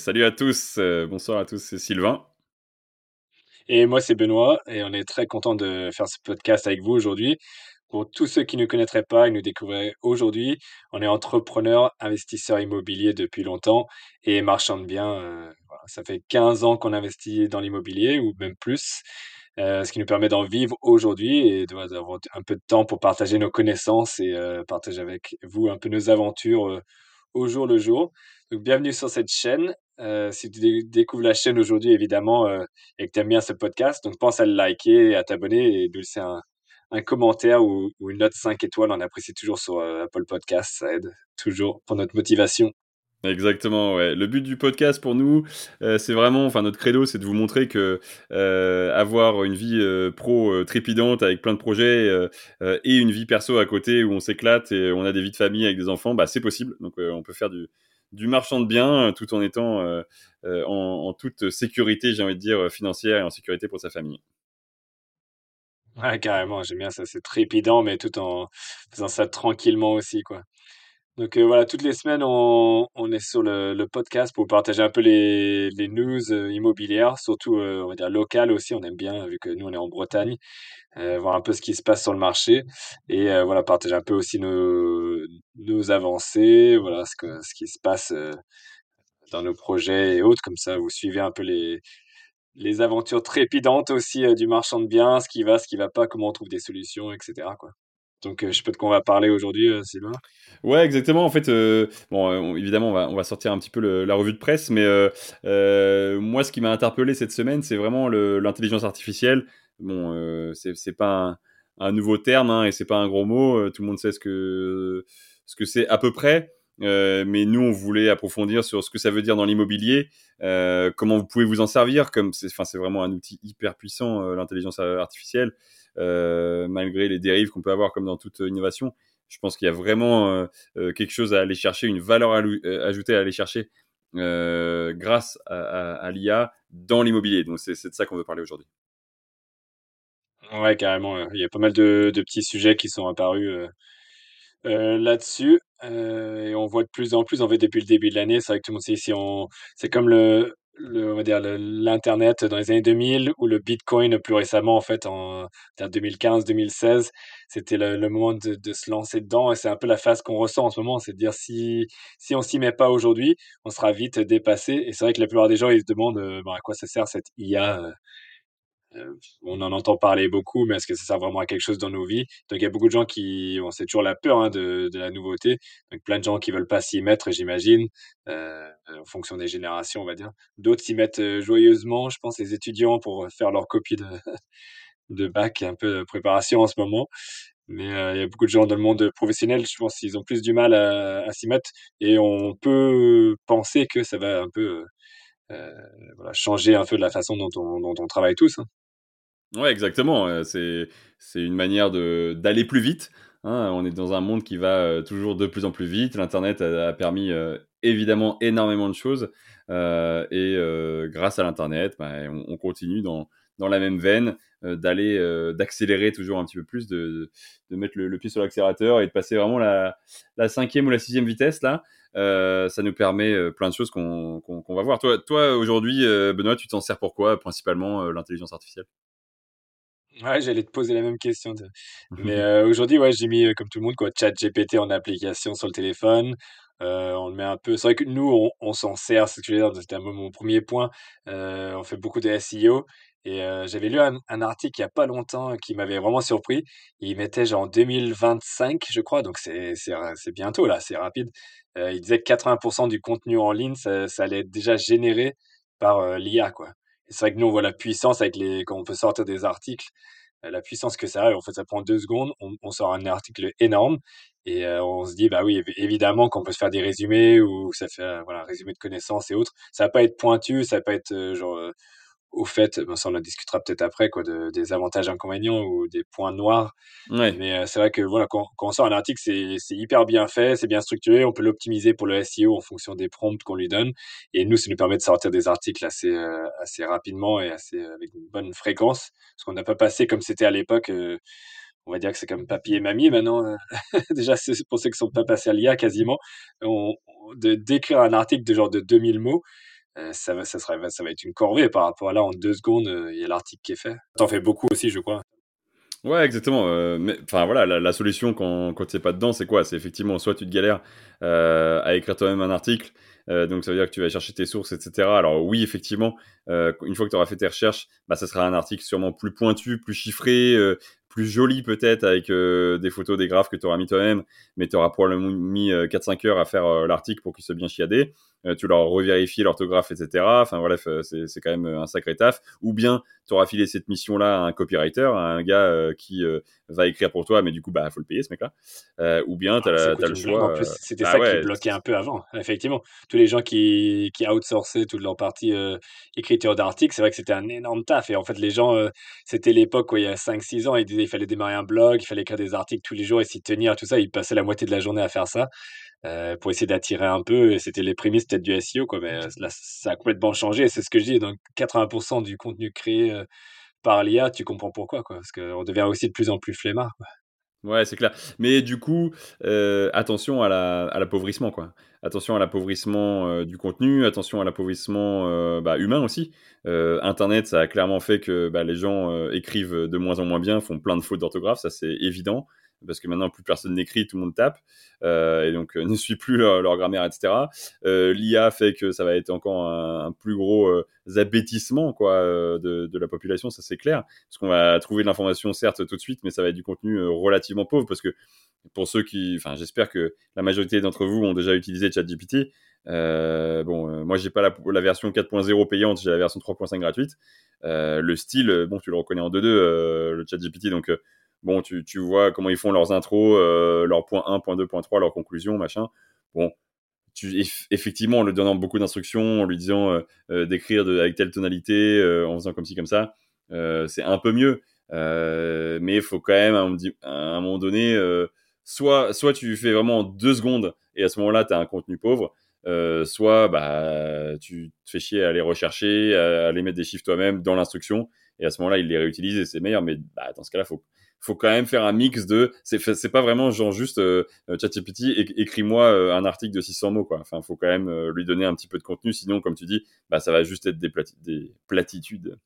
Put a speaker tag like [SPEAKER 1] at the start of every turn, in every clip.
[SPEAKER 1] Salut à tous, euh, bonsoir à tous, c'est Sylvain.
[SPEAKER 2] Et moi, c'est Benoît, et on est très content de faire ce podcast avec vous aujourd'hui. Pour tous ceux qui ne connaîtraient pas et nous découvriraient aujourd'hui, on est entrepreneur, investisseur immobilier depuis longtemps et marchand de biens. euh, voilà. Ça fait 15 ans qu'on investit dans l'immobilier ou même plus, euh, ce qui nous permet d'en vivre aujourd'hui et d'avoir un peu de temps pour partager nos connaissances et partager avec vous un peu nos aventures au jour le jour. Donc, bienvenue sur cette chaîne. Euh, si tu dé- découvres la chaîne aujourd'hui, évidemment, euh, et que tu aimes bien ce podcast, donc pense à le liker, à t'abonner et de laisser un, commentaire ou, une note 5 étoiles. On apprécie toujours sur euh, Apple Podcast. Ça aide toujours pour notre motivation.
[SPEAKER 1] Exactement, ouais. Le but du podcast pour nous, c'est vraiment, enfin notre credo, c'est de vous montrer que avoir une vie pro trépidante avec plein de projets et une vie perso à côté où on s'éclate et on a des vies de famille avec des enfants, bah c'est possible. Donc on peut faire du, du marchand de biens euh, tout en étant euh, euh, en, toute sécurité, j'ai envie de dire financière et en sécurité pour sa famille.
[SPEAKER 2] Ouais, carrément, j'aime bien ça. C'est trépidant, mais tout en faisant ça tranquillement aussi, quoi. Donc voilà, toutes les semaines, on, est sur le, podcast pour partager un peu les, news immobilières, surtout, on va dire, locales aussi. On aime bien, vu que nous, on est en Bretagne, voir un peu ce qui se passe sur le marché et voilà, partager un peu aussi nos, nos avancées, voilà, ce que, ce qui se passe euh, dans nos projets et autres. Comme ça, vous suivez un peu les, les aventures trépidantes aussi euh, du marchand de biens, ce qui va, ce qui va pas, comment on trouve des solutions, etc.. Donc, euh, je sais pas de quoi on va parler aujourd'hui, Sylvain.
[SPEAKER 1] Ouais, exactement. En fait, bon, on- évidemment, on va, on va sortir un petit peu la revue de presse, mais moi, ce qui m'a interpellé cette semaine, c'est vraiment l'intelligence artificielle. Bon, c'est pas un, un nouveau terme hein, et c'est pas un gros mot. euh, Tout le monde sait ce que ce que c'est à peu près. Euh, mais nous, on voulait approfondir sur ce que ça veut dire dans l'immobilier, euh, comment vous pouvez vous en servir, comme c'est, enfin, c'est vraiment un outil hyper puissant, l'intelligence artificielle, malgré les dérives qu'on peut avoir comme dans toute innovation. Je pense qu'il y a vraiment quelque chose à aller chercher, une valeur ajoutée à aller chercher grâce à, l'IA dans l'immobilier. Donc c'est de ça qu'on veut parler aujourd'hui.
[SPEAKER 2] Ouais, carrément. Il y a pas mal de, de petits sujets qui sont apparus euh, euh, là-dessus. euh, et on voit de plus en plus, en fait, depuis le début de l'année, c'est vrai que tout le monde sait ici, on... c'est comme le, le, on va dire, l'Internet dans les années 2000 ou le Bitcoin plus récemment, en fait, en 2015-2016. C'était le, le moment de, de se lancer dedans et c'est un peu la phase qu'on ressent en ce moment, c'est de dire si, si on s'y met pas aujourd'hui, on sera vite dépassé. Et c'est vrai que la plupart des gens, ils se demandent bon, à quoi ça sert cette IA euh, on en entend parler beaucoup, mais est-ce que ça sert vraiment à quelque chose dans nos vies? Donc, il y a beaucoup de gens qui, bon, c'est toujours la peur hein, de, de la nouveauté. Donc, plein de gens qui veulent pas s'y mettre, j'imagine, euh, en fonction des générations, on va dire. D'autres s'y mettent euh, joyeusement, je pense, les étudiants pour faire leur copie de, de bac, un peu de préparation en ce moment. Mais euh, il y a beaucoup de gens dans le monde professionnel, je pense qu'ils ont plus du mal à, à s'y mettre. Et on peut penser que ça va un peu euh, voilà, changer un peu de la façon dont on, dont on travaille tous. hein.
[SPEAKER 1] Ouais, exactement. c'est c'est une manière de d'aller plus vite. hein. On est dans un monde qui va euh, toujours de plus en plus vite. L'Internet a, permis euh, évidemment énormément de choses. Euh, et grâce à l'Internet, bah, on, on continue dans, dans la même veine d'aller d'accélérer toujours un petit peu plus, de, de mettre le, pied sur l'accélérateur et de passer vraiment la, la cinquième ou la sixième vitesse là. Ça nous permet plein de choses qu'on qu'on va voir. Toi, toi aujourd'hui, Benoît, tu t'en sers pour quoi principalement l'intelligence artificielle?
[SPEAKER 2] Ouais, j'allais te poser la même question. tu Mais euh, aujourd'hui, ouais, j'ai mis, euh, comme tout le monde, quoi, ChatGPT en application sur le téléphone. Euh, on le met un peu. C'est vrai que nous, on, on s'en sert, c'est ce que je veux dire, c'était un peu mon premier point. Euh, on fait beaucoup de SEO. Et euh, j'avais lu un, un article il y a pas longtemps qui m'avait vraiment surpris. Il mettait genre en 2025, je crois, donc c'est c'est ra- c'est bientôt là, c'est rapide. Euh, il disait que 80% du contenu en ligne, ça, ça allait être déjà généré par euh, l'IA, quoi. C'est vrai que nous, on voit la puissance avec les, quand on peut sortir des articles euh, la puissance que ça a. En fait, ça prend deux secondes, on, sort un article énorme et euh, on se dit, bah oui, évi- évidemment qu'on peut se faire des résumés ou ça fait, euh, voilà, un résumé de connaissances et autres. Ça va pas être pointu, ça va pas être genre au fait, ben ça on en discutera peut-être après, quoi, de, des avantages inconvénients ou des points noirs
[SPEAKER 1] Ouais,
[SPEAKER 2] mais euh, c'est vrai que voilà, quand, quand on sort un article, c'est hyper bien fait, c'est bien structuré, on peut l'optimiser pour le SEO en fonction des prompts qu'on lui donne. Et nous, ça nous permet de sortir des articles assez, euh, assez rapidement et assez, euh, avec une bonne fréquence. Parce qu'on n'a pas passé comme c'était à l'époque. euh, on va dire que c'est comme papy et mamie maintenant. euh, Déjà, c'est pour ceux qui sont pas passés à l'IA quasiment. On, de d'écrire un article de genre de 2000 mots, ça va, ça sera, ça va être une corvée par rapport à là en deux secondes, il y a l'article qui est fait. T'en fais beaucoup aussi, je crois.
[SPEAKER 1] Ouais, exactement. Euh, mais enfin voilà, la, solution quand quand t'es pas dedans, c'est quoi? C'est effectivement soit tu te galères euh, à écrire toi-même un article, euh, donc ça veut dire que tu vas chercher tes sources, etc. Alors oui, effectivement, une fois que tu auras fait tes recherches, bah ça sera un article sûrement plus pointu, plus chiffré, plus joli peut-être avec des photos, des graphes que tu auras mis toi-même, mais tu auras probablement mis 4-5 heures à faire l'article pour qu'il soit bien chiadé. Euh, tu leur revérifies l'orthographe, etc. Enfin voilà, c'est quand même un sacré taf. Ou bien tu auras filé cette mission-là à un copywriter, à un gars euh, qui euh, va écrire pour toi, mais du coup, bah, faut le payer ce mec-là. ou bien tu as,
[SPEAKER 2] ah,
[SPEAKER 1] le choix.
[SPEAKER 2] C'était bah ça qui bloquait un peu avant, effectivement. Tous les gens qui, qui outsourçaient toute leur partie écriture d'articles, c'est vrai que c'était un énorme taf. Et en fait, les gens, c'était l'époque où il y a 5-6 ans, ils disaient il fallait démarrer un blog, il fallait écrire des articles tous les jours et s'y tenir, tout ça. Ils passaient la moitié de la journée à faire ça. Euh, pour essayer d'attirer un peu. Et c'était les prémices peut-être du SEO, quoi. Mais là, ça a complètement changé. C'est ce que je dis. Donc, 80% du contenu créé euh, par l'IA, tu comprends pourquoi, quoi. Parce qu'on devient aussi de plus en plus flemmard, quoi.
[SPEAKER 1] Ouais, c'est clair. Mais du coup, euh, attention à l'appauvrissement, quoi. Attention à l'appauvrissement du contenu, attention à l'appauvrissement bah, humain aussi. Internet, ça a clairement fait que bah, les gens écrivent de moins en moins bien, font plein de fautes d'orthographe, ça c'est évident parce que maintenant plus personne n'écrit, tout le monde tape, euh, et donc euh, ne suit plus leur, grammaire, etc. Euh, L'IA fait que ça va être encore un, plus gros euh, quoi de, la population, ça c'est clair, parce qu'on va trouver de l'information certes tout de suite, mais ça va être du contenu relativement pauvre, parce que pour ceux qui, enfin j'espère que la majorité d'entre vous ont déjà utilisé ChatGPT. Euh, bon, moi j'ai pas la, la version 4.0 payante, j'ai la version 3.5 gratuite. le style, bon, tu le reconnais en 2.2, le ChatGPT, donc Bon, tu, tu vois comment ils font leurs intros, euh, leur point 1, point 2, point 3, leur conclusion, machin. Bon, tu, effectivement, en lui donnant beaucoup d'instructions, en lui disant euh, euh, d'écrire avec telle tonalité, en faisant comme ci, comme ça, c'est un peu mieux. mais il faut quand même, à un, moment donné, soit, soit tu fais vraiment deux secondes et à ce moment-là, tu as un contenu pauvre, soit bah, tu te fais chier à aller rechercher, à, aller mettre des chiffres toi-même dans l'instruction, et à ce moment-là, il les réutilise et c'est meilleur. Mais bah, dans ce cas-là, faut, faut quand même faire un mix de c'est pas vraiment genre juste euh, ChatGPT écris-moi euh, un article de 600 mots quoi. Enfin faut quand même euh, lui donner un petit peu de contenu. Sinon comme tu dis bah ça va juste être des, des platitudes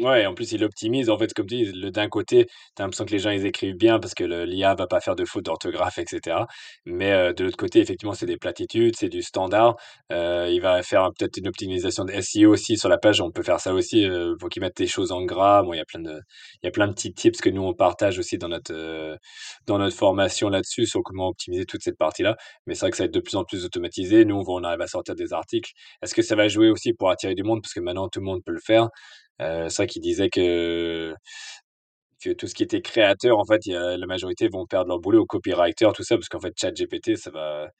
[SPEAKER 2] Ouais, en plus, il optimise. En fait, comme tu dis, le d'un côté, tu as l'impression que les gens, ils écrivent bien parce que le l'IA va pas faire de fautes d'orthographe et cetera. Mais, heu, de l'autre côté, effectivement, c'est des platitudes, c'est du standard. Heu, il va faire peut-être une optimisation de SEO aussi sur la page. On peut faire ça aussi, heu, pour qu'ils mettent des choses en gras. Bon, il y a plein de il y a plein de petits tips que nous, on partage aussi dans notre, heu, dans notre formation là-dessus, sur comment optimiser toute cette partie-là. Mais c'est vrai que ça va être de plus en plus automatisé. Nous, on arrive à sortir des articles. Est-ce que ça va jouer aussi pour attirer du monde? Parce que maintenant, tout le monde peut le faire. Euh, c'est vrai qu'il disait que que tout ce qui était créateur, en fait, y a, la majorité vont perdre leur boulot, au copywriter, tout ça, parce qu'en fait, ChatGPT, ça va,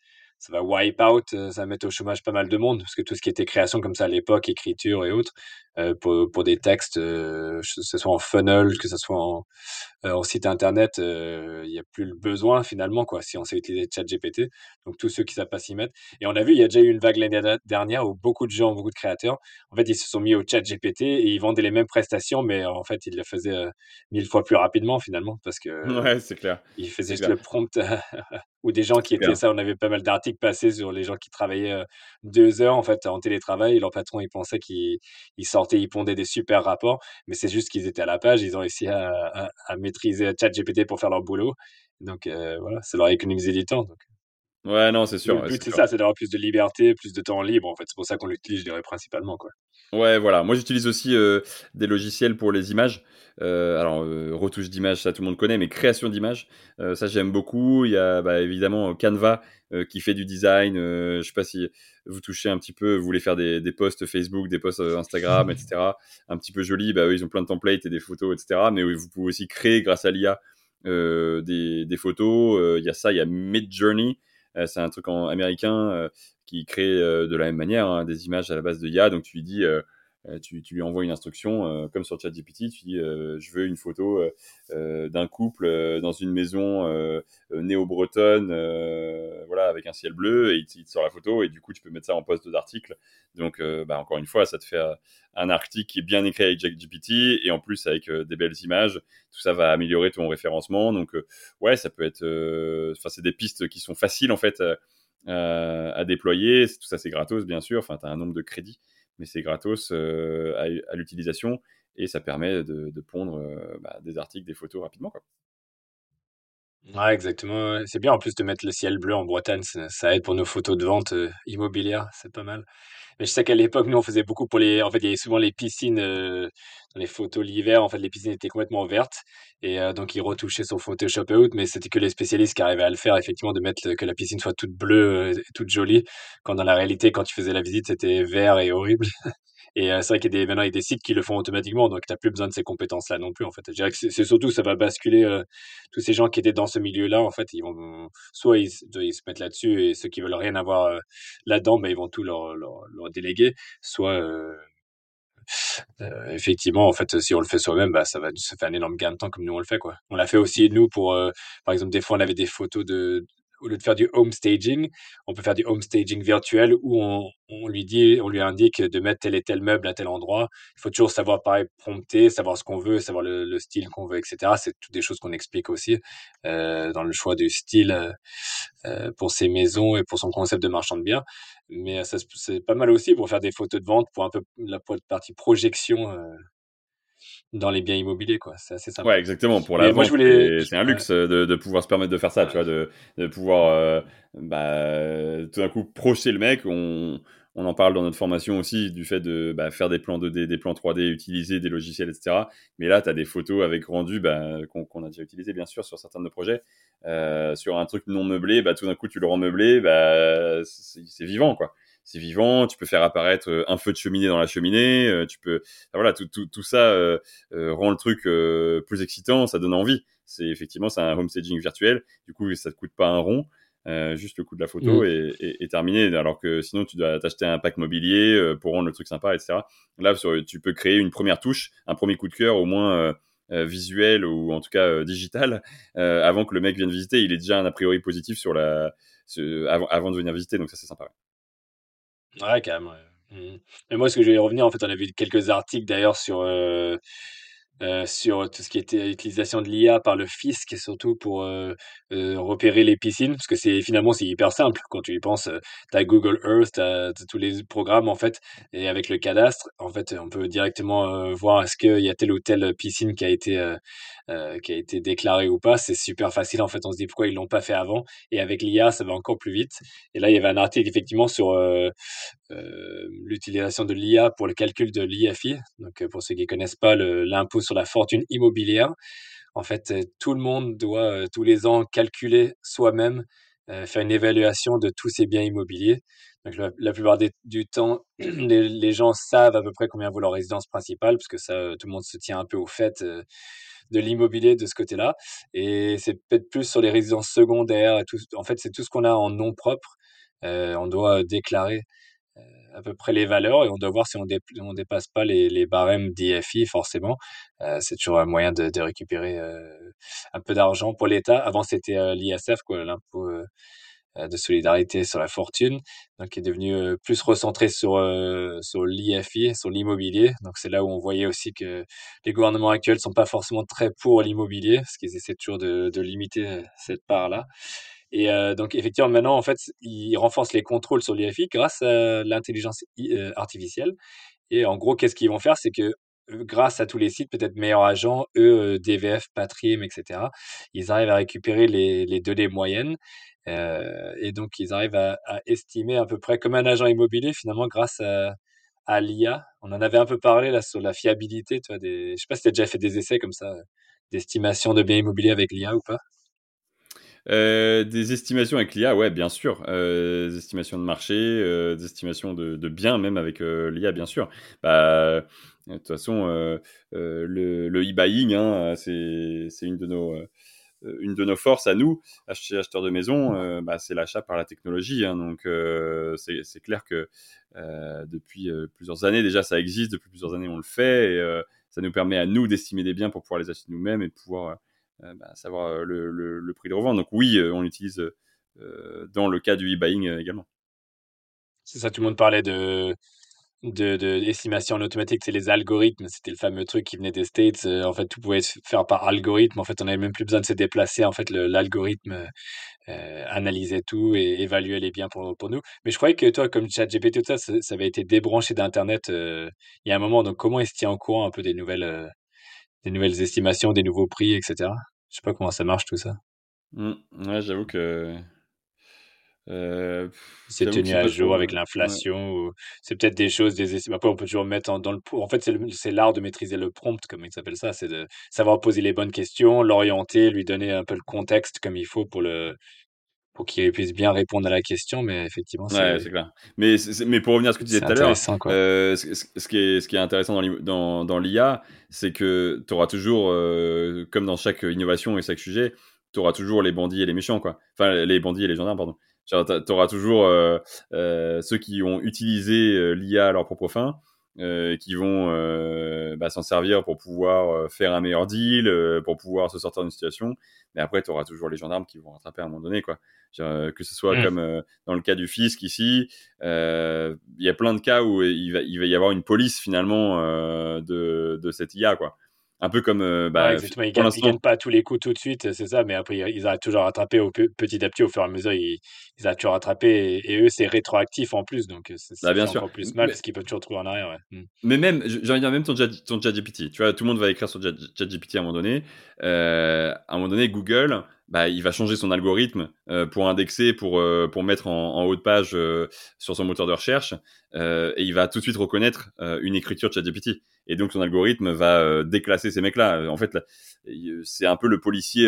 [SPEAKER 2] ça va wipe out, euh, ça va mettre au chômage pas mal de monde, parce que tout ce qui était création comme ça à l'époque, écriture et autres, euh, pour, pour des textes, euh, que ce soit en funnel, que ce soit en, en site internet, il n'y a plus le besoin finalement, quoi, si on sait utiliser ChatGPT. Donc tous ceux qui savent pas s'y mettre. Et on a vu, il y a déjà eu une vague l'année dernière où beaucoup de gens, beaucoup de créateurs, en fait, ils se sont mis au ChatGPT et ils vendaient les mêmes prestations, mais en fait, ils le faisaient mille fois plus rapidement finalement, parce que
[SPEAKER 1] ouais, c'est clair.
[SPEAKER 2] Ils faisaient juste le prompt ou des gens qui étaient ça. On avait pas mal d'articles passés sur les gens qui travaillaient deux heures en fait en télétravail. Et leur patron, il pensait qu'ils sortaient, ils pondaient des super rapports, mais c'est juste qu'ils étaient à la page. Ils ont réussi à, à, maîtriser ChatGPT pour faire leur boulot. Donc voilà, ça leur a économisé du temps. Donc.
[SPEAKER 1] Ouais, non, c'est sûr.
[SPEAKER 2] Le but, c'est ça, c'est d'avoir plus de liberté, plus de temps libre. En fait, c'est pour ça qu'on l'utilise, je dirais, principalement. Quoi.
[SPEAKER 1] Ouais, voilà. Moi, j'utilise aussi des logiciels pour les images. Euh, alors, euh, retouche d'image, ça tout le monde connaît, mais création d'images, euh, ça j'aime beaucoup. Il y a bah, évidemment Canva qui fait du design. je sais pas si vous touchez un petit peu, vous voulez faire des, des posts Facebook, des posts Instagram, etc. Un petit peu joli, bah, eux, ils ont plein de templates et des photos, etc. Mais vous pouvez aussi créer grâce à l'IA des, des, photos. Il y a ça, il y a Midjourney. C'est un truc en, américain qui crée de la même manière hein, des images à la base de IA. Donc tu lui dis euh, tu, tu, lui envoies une instruction, euh, comme sur ChatGPT, tu dis euh, je veux une photo d'un couple dans une maison néo-bretonne, voilà, avec un ciel bleu, et il, te sort la photo, et du coup tu peux mettre ça en poste d'article. Donc, bah, encore une fois, ça te fait un article qui est bien écrit avec ChatGPT, et en plus avec des belles images. Tout ça va améliorer ton référencement. Donc, ouais, ça peut être, enfin, c'est des pistes qui sont faciles en fait à déployer. Tout ça, c'est gratos, bien sûr. Enfin, tu as un nombre de crédits, mais c'est gratos à, l'utilisation et ça permet de, pondre bah, des articles, des photos rapidement. Quoi.
[SPEAKER 2] Ouais, exactement. C'est bien en plus de mettre le ciel bleu en Bretagne, ça, aide pour nos photos de vente immobilière, c'est pas mal. Mais je sais qu'à l'époque, nous, on faisait beaucoup pour les. En fait, il y avait souvent les piscines dans les photos l'hiver. En fait, les piscines étaient complètement vertes. Et donc, ils retouchaient sur Photoshop et autres. Mais c'était que les spécialistes qui arrivaient à le faire, effectivement, de mettre que la piscine soit toute bleue et toute jolie. Quand dans la réalité, quand tu faisais la visite, c'était vert et horrible. Et c'est vrai qu'il y a des, maintenant, il y a des sites qui le font automatiquement, donc tu n'as plus besoin de ces compétences-là non plus, en fait. Je dirais que c'est surtout, ça va basculer tous ces gens qui étaient dans ce milieu-là, en fait, ils vont, soit ils, se mettent là-dessus et ceux qui veulent rien avoir là-dedans, ben, ils vont tout leur, leur, leur déléguer, soit euh, effectivement, en fait, si on le fait soi-même, bah, ça va se faire un énorme gain de temps comme nous on le fait, quoi. On l'a fait aussi nous pour, euh, par exemple, des fois on avait des photos de, au lieu de faire du home staging, on peut faire du home staging virtuel où on, lui dit, on lui indique de mettre tel et tel meuble à tel endroit. Il faut toujours savoir pareil prompter, savoir ce qu'on veut, savoir le, le style qu'on veut, etc. C'est toutes des choses qu'on explique aussi euh, dans le choix du style euh, pour ses maisons et pour son concept de marchand de biens. Mais c'est pas mal aussi pour faire des photos de vente, pour un peu la partie projection. Euh, dans les biens immobiliers, quoi. C'est assez sympa.
[SPEAKER 1] Ouais, exactement. Pour la vente, c'est un luxe de, de, pouvoir se permettre de faire ça, tu vois, de, de pouvoir, euh, bah, tout d'un coup, projeter le mec. On, on en parle dans notre formation aussi, du fait de bah, faire des plans 2D, des plans 3D, utiliser des logiciels, etc. Mais là, tu as des photos avec rendu bah, qu'on a déjà utilisé, bien sûr, sur certains de nos projets. Euh, sur un truc non meublé, bah, tout d'un coup, tu le rends meublé, bah, c'est vivant, quoi c'est vivant, tu peux faire apparaître euh, un feu de cheminée dans la cheminée, euh, tu peux, voilà, tout, tout, tout ça euh, rend le truc plus excitant, ça donne envie. C'est effectivement c'est un home staging virtuel, du coup ça te coûte pas un rond. juste le coût de la photo mm. est, terminé. Alors que sinon, tu dois t'acheter un pack mobilier pour rendre le truc sympa, etc. Là, tu peux créer une première touche, un premier coup de cœur, au moins visuel ou en tout cas digital, avant que le mec vienne visiter. Il est déjà un a priori positif sur la, avant, avant, de venir visiter. Donc ça, c'est sympa.
[SPEAKER 2] Ouais, quand même, ouais. Mmh. Mais moi, ce que je vais revenir, en fait, on a vu quelques articles d'ailleurs sur, euh, euh, sur tout ce qui était utilisation de l'IA par le fisc surtout pour euh, euh, repérer les piscines, parce que c'est finalement c'est hyper simple quand tu y penses. tu as Google Earth, tu as, tous les programmes en fait, et avec le cadastre, en fait, on peut directement voir est-ce qu'il y a telle ou telle piscine qui a été qui a été déclarée ou pas. C'est super facile en fait. On se dit pourquoi ils l'ont pas fait avant. Et avec l'IA, ça va encore plus vite. Et là, il y avait un article effectivement sur l'utilisation de l'IA pour le calcul de l'IFI. Donc pour ceux qui connaissent pas l'impôt sur la fortune immobilière. En fait, euh, tout le monde doit euh, tous les ans calculer soi-même, euh, faire une évaluation de tous ses biens immobiliers. Donc, la, plupart du temps, les, gens savent à peu près combien vaut leur résidence principale, parce que ça, tout le monde se tient un peu au fait de l'immobilier de ce côté-là. Et c'est peut-être plus sur les résidences secondaires. En fait, c'est tout ce qu'on a en nom propre. on doit déclarer à peu près les valeurs et on doit voir si on, ne dépasse pas les, barèmes d'IFI forcément. Euh, c'est toujours un moyen de, de récupérer euh, un peu d'argent pour l'État. Avant c'était euh, l'ISF, l'impôt de solidarité sur la fortune, donc qui est devenu plus recentré sur sur l'IFI, sur l'immobilier. Donc c'est là où on voyait aussi que les gouvernements actuels sont pas forcément très pour l'immobilier, parce qu'ils essaient toujours de, de limiter cette part là. Et euh, donc, effectivement, maintenant, en fait, ils renforcent les contrôles sur l'IFI grâce à l'intelligence euh, artificielle. Et en gros, qu'est-ce qu'ils vont faire? C'est que euh, grâce à tous les sites, peut-être meilleurs agents, eux, DVF, Patriem, etc., ils arrivent à récupérer les, les données moyennes. Euh, et donc, ils arrivent à, à, estimer à peu près comme un agent immobilier, finalement, grâce à, à l'IA. On en avait un peu parlé là sur la fiabilité. Tu vois, des... Je sais pas si tu as déjà fait des essais comme ça, d'estimation de biens immobiliers avec l'IA ou pas.
[SPEAKER 1] Euh, des estimations avec l'IA, ouais, bien sûr. Euh, des estimations de marché, euh, des estimations de, biens, même avec l'IA, bien sûr. Bah, de toute façon, le, e-buying, hein, c'est une de nos forces à nous, acheteurs de maison, bah, c'est l'achat par la technologie. Hein, donc, c'est clair que depuis plusieurs années, déjà, ça existe. Depuis plusieurs années, on le fait. Et, ça nous permet à nous d'estimer des biens pour pouvoir les acheter nous-mêmes et de pouvoir bah, savoir euh, le, prix de revente. Donc oui, euh, on l'utilise dans le cas du e-buying également.
[SPEAKER 2] C'est ça, tout le monde parlait de, de, de en automatique, c'est les algorithmes. C'était le fameux truc qui venait des States. Euh, en fait, tout pouvait se faire par algorithme. En fait, on n'avait même plus besoin de se déplacer. En fait, l'algorithme euh, analysait tout et évaluait les biens pour, pour nous. Mais je croyais que toi, comme ChatGPT, tout ça, ça, avait été débranché d'Internet euh, il y a un moment. Donc, comment est-ce qu'il tient au courant un peu des nouvelles, euh, des nouvelles estimations, des nouveaux prix, etc. Je sais pas comment ça marche tout ça.
[SPEAKER 1] Mm. Ouais, j'avoue que. euh,
[SPEAKER 2] C'est tenu à jour avec
[SPEAKER 1] ouais.
[SPEAKER 2] l'inflation ou c'est peut-être des choses, des après on peut toujours mettre en dans le en fait, c'est l'art de maîtriser le prompt, comme ils s'appellent ça. C'est de savoir poser les bonnes questions, l'orienter, lui donner un peu le contexte comme il faut pour le pour qu'il puisse bien répondre à la question, mais effectivement,
[SPEAKER 1] Ouais,
[SPEAKER 2] c'est
[SPEAKER 1] c'est clair. Mais, pour revenir à ce que tu disais tout à l'heure, euh, ce, qui est, ce qui est intéressant dans l'I- dans, dans l'IA, c'est que tu auras toujours, euh, comme dans chaque innovation et chaque sujet, tu auras toujours les bandits et les méchants, quoi. Enfin, les bandits et les gendarmes, pardon. Tu auras toujours euh, ceux qui ont utilisé l'IA à leur propre fin, euh, qui vont euh, bah, s'en servir pour pouvoir euh, faire un meilleur deal, euh, pour pouvoir se sortir d'une situation. Mais après, tu auras toujours les gendarmes qui vont rattraper à un moment donné, quoi. Euh, que ce soit
[SPEAKER 2] Mmh.
[SPEAKER 1] comme euh, dans le cas du fisc ici, euh, il y a plein de cas où il va, il va y avoir une police finalement euh, de, de cette IA, quoi. Un peu comme, euh,
[SPEAKER 2] Ouais,
[SPEAKER 1] bah, fi-
[SPEAKER 2] exactement, ils gagnent ils gagnent
[SPEAKER 1] l'instant,
[SPEAKER 2] pas à tous les coups tout de suite, c'est ça, mais après ils arrivent toujours à rattraper au pe petit à petit, au fur et à mesure, ils ils arrivent toujours à rattraper et et eux, c'est rétroactif en plus, donc heu, ça
[SPEAKER 1] bah, bien sûr.
[SPEAKER 2] encore plus mal
[SPEAKER 1] Mais,
[SPEAKER 2] parce qu'ils peuvent toujours trouver en arrière, ouais. Mmh.
[SPEAKER 1] mais même, j'ai envie de dire, même ton, ton ChatGPT, tu vois, tout le monde va écrire sur Chat- ChatGPT à un moment donné. Euh, à un moment donné, Google, bah, il va changer son algorithme euh, pour indexer, pour, euh, pour mettre en, en haut de page euh, sur son moteur de recherche, et il va tout de suite reconnaître une écriture de ChatGPT. Et donc, son algorithme va déclasser ces mecs-là. En fait, c'est un peu le policier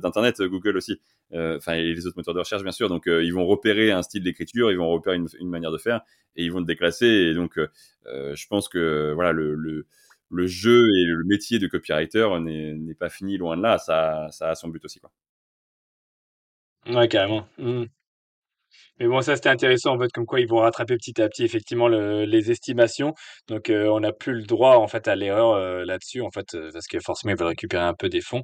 [SPEAKER 1] d'Internet, Google aussi. Enfin, et les autres moteurs de recherche, bien sûr. Donc, ils vont repérer un style d'écriture, ils vont repérer une, une manière de faire, et ils vont te déclasser. Et donc, je pense que voilà, le, le, le jeu et le métier de copywriter n'est pas fini loin de là. Ça, ça a son but aussi, quoi.
[SPEAKER 2] Ouais, carrément. Mmh Mais bon, ça, c'était intéressant, en fait, comme quoi ils vont rattraper petit à petit, effectivement, le les estimations. Donc, heu, on n'a plus le droit, en fait, à l'erreur, heu, là-dessus, en fait, heu, parce que forcément, ils veulent récupérer un peu des fonds.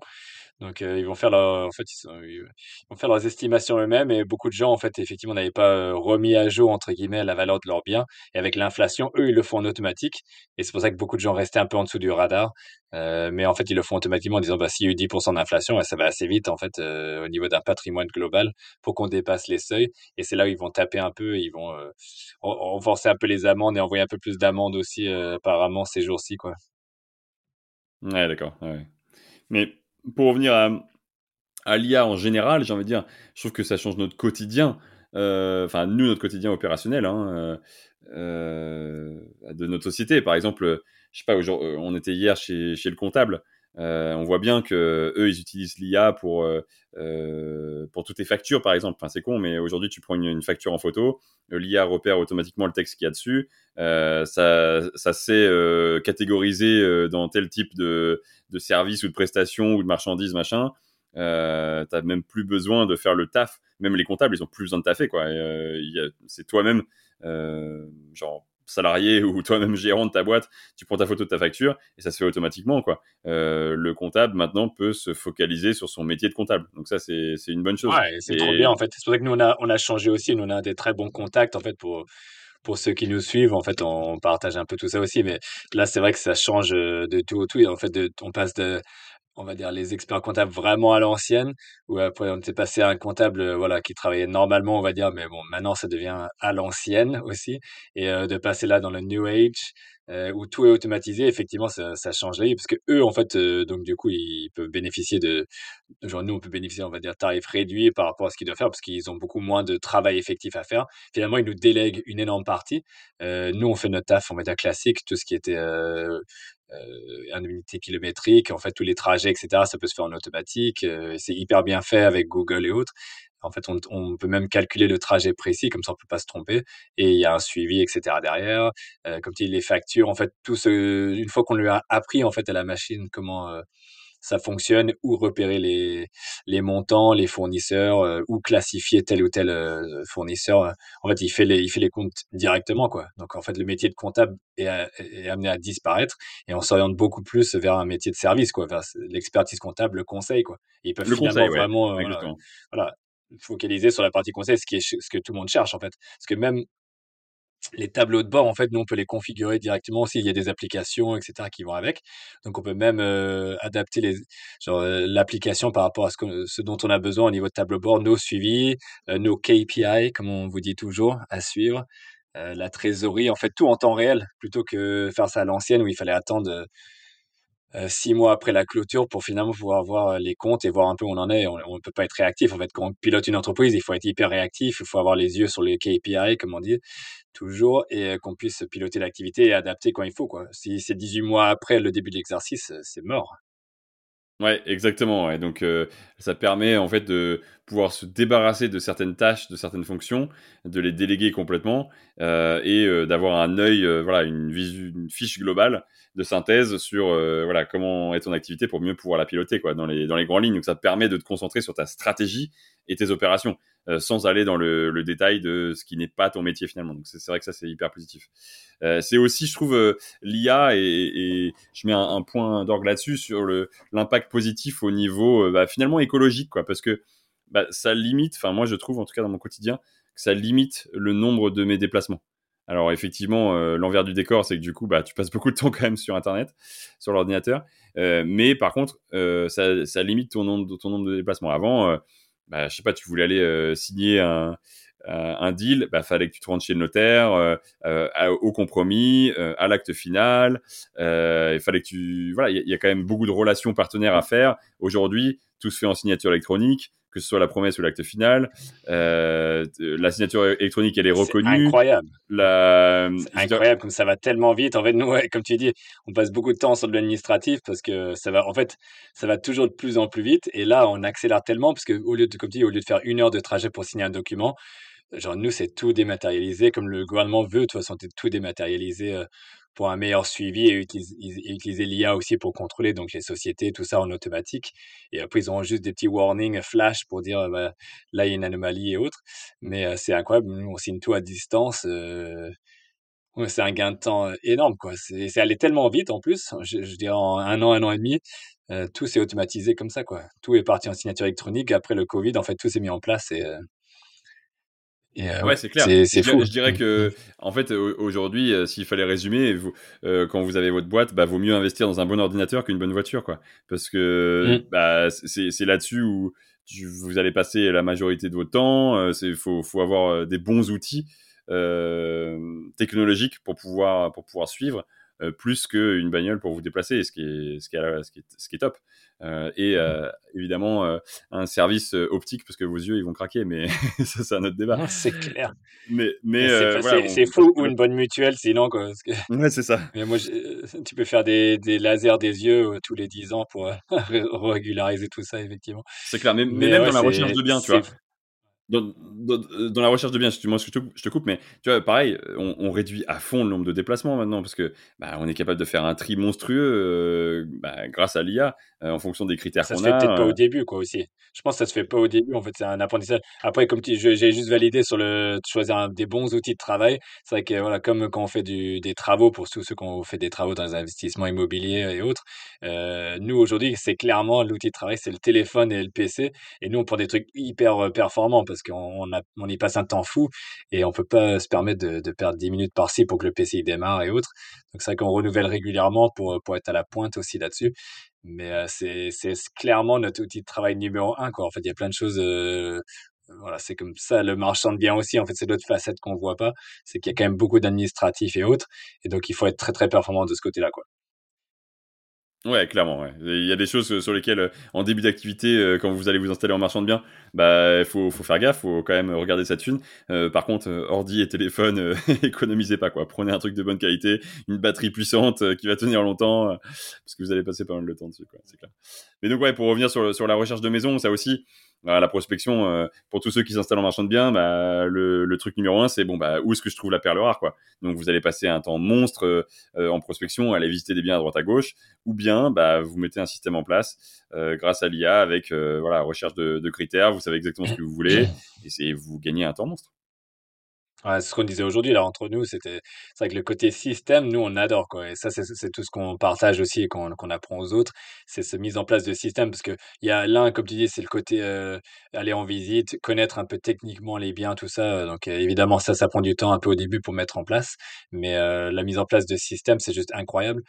[SPEAKER 2] Donc, heu, ils vont faire leur en fait, ils sont ils vont faire leurs estimations eux-mêmes et beaucoup de gens, en fait, effectivement, n'avaient pas, «remis à jour» entre guillemets la valeur de leurs biens et avec l'inflation, eux, ils le font en automatique et c'est pour ça que beaucoup de gens restaient un peu en dessous du radar. Heu, mais en fait, ils le font automatiquement en disant: «Bah, s'il y a eu 10 d'inflation, ça va assez vite, en fait, heu, au niveau d'un patrimoine global pour qu'on dépasse les seuils» et c'est là où ils vont taper un peu et ils vont, ren renforcer un peu les amendes et envoyer un peu plus d'amendes aussi, heu, apparemment ces jours-ci, quoi.
[SPEAKER 1] Ouais, d'accord. ouais. Mais pour revenir à, l'IA en général, j'ai envie de dire, je trouve que ça change notre quotidien. Euh, Enfin, nous, notre quotidien opérationnel hein, euh, euh, de notre société. Par exemple, je sais pas, on était hier chez le comptable. Euh, on voit bien que eux, ils utilisent l'IA pour euh, euh, pour toutes les factures, par exemple. Enfin, c'est con, mais aujourd'hui, tu prends une, facture en photo, l'IA repère automatiquement le texte qu'il y a dessus. Ça, ça sait catégoriser dans tel type de, de service ou de prestation ou de marchandise, machin. Euh, t'as même plus besoin de faire le taf. Même les comptables, ils ont plus besoin de taffer, quoi. C'est toi-même, genre salarié ou toi-même gérant de ta boîte, tu prends ta photo de ta facture et ça se fait automatiquement, quoi. Euh, le comptable maintenant peut se focaliser sur son métier de comptable. Donc ça, c'est une bonne chose.
[SPEAKER 2] Ouais, et c'est trop bien, en fait. C'est pour ça que nous, on a on a changé aussi. Nous, on a des très bons contacts, en fait, pour pour ceux qui nous suivent. En fait, on partage un peu tout ça aussi. Mais là, c'est vrai que ça change, heu, de tout au tout et en fait, de on passe de on va dire les experts comptables vraiment à l'ancienne, où après on était passé à un comptable, heu, voilà, qui travaillait normalement, on va dire, mais bon, maintenant ça devient à l'ancienne aussi. Et heu, de passer là dans le new age, heu, où tout est automatisé, effectivement, ça ça change la vie parce que eux en fait, heu, donc du coup, ils peuvent bénéficier de genre nous, on peut bénéficier, on va dire, tarifs réduits par rapport à ce qu'ils doivent faire parce qu'ils ont beaucoup moins de travail effectif à faire. Finalement, ils nous délèguent une énorme partie. Heu, nous, on fait notre taf, on va dire classique, tout ce qui était, heu heu, indemnité kilométrique, en fait, tous les trajets et cetera, ça peut se faire en automatique, heu, c'est hyper bien fait avec Google et autres. En fait, on on peut même calculer le trajet précis, comme ça on peut pas se tromper et il y a un suivi et cetera derrière. Heu, comme tu dis, les factures, en fait, tout ce une fois qu'on lui a appris, en fait, à la machine comment, heu, ça fonctionne, où repérer les les montants, les fournisseurs, heu, où classifier tel ou tel, heu, fournisseur, heu, en fait, il fait les il fait les comptes directement, quoi. Donc en fait, le métier de comptable est est amené à disparaître et on s'oriente beaucoup plus vers un métier de service, quoi, vers l'expertise comptable, le conseil, quoi. Et ils peuvent
[SPEAKER 1] le
[SPEAKER 2] finalement
[SPEAKER 1] conseil, ouais,
[SPEAKER 2] vraiment, voilà
[SPEAKER 1] exactement.
[SPEAKER 2] voilà, focaliser sur la partie conseil, ce qui est ce que tout le monde cherche, en fait. Parce que même les tableaux de bord, en fait, nous, on peut les configurer directement s'il y a des applications, etc., qui vont avec. Donc, on peut même euh, adapter les, genre, euh, l'application par rapport à ce, ce dont on a besoin au niveau de tableau de bord, nos suivis, euh, nos KPI, comme on vous dit toujours, à suivre, la trésorerie, en fait, tout en temps réel, plutôt que faire ça à l'ancienne où il fallait attendre six mois après la clôture pour finalement pouvoir voir euh, les comptes et voir un peu où on en est. On ne peut pas être réactif. En fait, quand on pilote une entreprise, il faut être hyper réactif. Il faut avoir les yeux sur les KPI, comme on dit, toujours, et euh, qu'on puisse piloter l'activité et adapter quand il faut. Quoi. Si c'est 18 mois après le début de l'exercice, c'est mort.
[SPEAKER 1] Ouais, exactement. Ouais. Donc, ça permet en fait de pouvoir se débarrasser de certaines tâches, de certaines fonctions, de les déléguer complètement et d'avoir un œil, voilà, une, fiche globale de synthèse sur voilà comment est ton activité pour mieux pouvoir la piloter quoi dans les dans les grandes lignes. Donc, ça permet de te concentrer sur ta stratégie et tes opérations. Euh, sans aller dans le, détail de ce qui n'est pas ton métier finalement. Donc c'est vrai que ça c'est hyper positif. Euh, c'est aussi, je trouve, euh, l'IA et, je mets un, point d'orgue là-dessus sur l'impact positif au niveau bah, finalement écologique, quoi, parce que bah, ça limite, enfin moi je trouve en tout cas dans mon quotidien, que ça limite le nombre de mes déplacements. Alors effectivement, l'envers du décor, c'est que du coup, bah, tu passes beaucoup de temps quand même sur Internet, sur l'ordinateur. mais par contre, ça, limite ton nombre, ton nombre de déplacements. Avant, bah, je sais pas, tu voulais aller euh, signer un, deal, bah, fallait que tu te rendes chez le notaire, euh, euh, au compromis, à l'acte final. il fallait que tu, voilà, il y, a quand même beaucoup de relations partenaires à faire. Aujourd'hui, tout se fait en signature électronique, que ce soit la promesse ou l'acte final. la signature électronique, elle est reconnue.
[SPEAKER 2] Incroyable. La... incroyable comme ça va tellement vite. En fait, nous, comme tu dis, on passe beaucoup de temps sur de l'administratif parce que ça va, en fait, ça va toujours de plus en plus vite. Et là, on accélère tellement parce que au lieu de, comme tu dis, au lieu de faire une heure de trajet pour signer un document, Genre, nous, c'est tout dématérialisé, comme le gouvernement veut, de toute façon, tout dématérialisé euh, pour un meilleur suivi et utiliser, l'IA aussi pour contrôler donc les sociétés, tout ça en automatique. Et après, ils auront juste des petits warnings flash pour dire bah, là, il y a une anomalie et autres. Mais euh, c'est incroyable, nous, on signe tout à distance. Euh, c'est un gain de temps énorme, quoi. C'est allé tellement vite en plus, je, dirais en un an, un an et demi. tout s'est automatisé comme ça, quoi. Tout est parti en signature électronique. Après le Covid, en fait, tout s'est mis en place
[SPEAKER 1] euh, ouais, c'est clair. C'est fou. Je dirais que, en fait, aujourd'hui, euh, s'il fallait résumer, vous, euh, quand vous avez votre boîte, bah, vaut mieux investir dans un bon ordinateur qu'une bonne voiture, quoi. Parce que mm. bah, c'est là-dessus où vous allez passer la majorité de votre temps. Il faut, faut, avoir des bons outils technologiques pour pouvoir, pour pouvoir suivre. Plus qu'une bagnole pour vous déplacer, ce qui est, ce qui est, ce qui est, ce qui est top. Euh, et euh, évidemment euh, un service optique parce que vos yeux ils vont craquer, mais ça c'est un autre débat.
[SPEAKER 2] C'est clair.
[SPEAKER 1] Mais mais
[SPEAKER 2] c'est fou ou une bonne mutuelle sinon quoi. Parce
[SPEAKER 1] que... Ouais c'est ça.
[SPEAKER 2] Mais moi tu peux faire des, des lasers des yeux tous les 10 ans pour régulariser tout ça effectivement.
[SPEAKER 1] C'est clair. Mais, mais, même dans la recherche de biens tu vois dans, dans, la recherche de biens, moi je te, je te coupe, mais tu vois, pareil, on, on, réduit à fond le nombre de déplacements maintenant parce que bah, on est capable de faire un tri monstrueux euh, bah, grâce à l'IA euh, en fonction des critères qu'on a.
[SPEAKER 2] Ça se fait peut-être pas au début, quoi, aussi. Je pense que ça se fait pas au début, en fait, c'est un apprentissage. Après, comme j'ai juste validé sur le de choisir un, des bons outils de travail, c'est vrai que voilà, comme quand on fait du, des travaux, pour tous ceux qui ont fait des travaux dans les investissements immobiliers et autres, euh, nous aujourd'hui, c'est clairement l'outil de travail, c'est le téléphone et le PC, et nous on prend des trucs hyper performants parce qu'on on y passe un temps fou et on peut pas se permettre de, perdre 10 minutes par-ci pour que le PC démarre et autres. Donc c'est vrai qu'on renouvelle régulièrement pour, être à la pointe aussi là-dessus. Mais euh, c'est, clairement notre outil de travail numéro un. Quoi. En fait, il y a plein de choses. Euh, voilà, c'est comme ça. Le marchand de biens aussi, en fait, c'est d'autres facettes qu'on voit pas. C'est qu'il y a quand même beaucoup d'administratifs et autres. Et donc, il faut être très, très performant de ce côté-là. quoi.
[SPEAKER 1] Ouais, clairement. Il y a des choses sur lesquelles, euh, en début d'activité, quand vous allez vous installer en marchand de biens, bah, faut, faut faire gaffe, faut quand même regarder sa thune. Euh, par contre, ordi et téléphone, économisez pas quoi. Prenez un truc de bonne qualité, une batterie puissante qui va tenir longtemps, parce que vous allez passer pas mal de temps dessus. Mais donc ouais, pour revenir sur, la recherche de maison, ça aussi, la prospection, euh, pour tous ceux qui s'installent en marchand de biens, bah, le, truc numéro un, c'est bon, bah, où est-ce que je trouve la perle rare, quoi. Donc, vous allez passer un temps monstre euh, euh, en prospection, aller visiter des biens à droite à gauche, ou bien, bah, vous mettez un système en place grâce à l'IA avec, voilà, recherche de, critères, vous savez exactement ce que vous voulez, et c'est vous gagnez un temps monstre.
[SPEAKER 2] Ouais, c'est ce qu'on disait aujourd'hui là entre nous, c'était c'est vrai que le côté système, nous on adore quoi. Et ça c'est tout ce qu'on partage aussi et qu'on apprend aux autres, c'est cette mise en place de système parce que il y a l'un comme tu dis, c'est le côté, heu, aller en visite, connaître un peu techniquement les biens tout ça, donc évidemment ça, ça prend du temps un peu au début pour mettre en place, mais la mise en place de système, c'est juste incroyable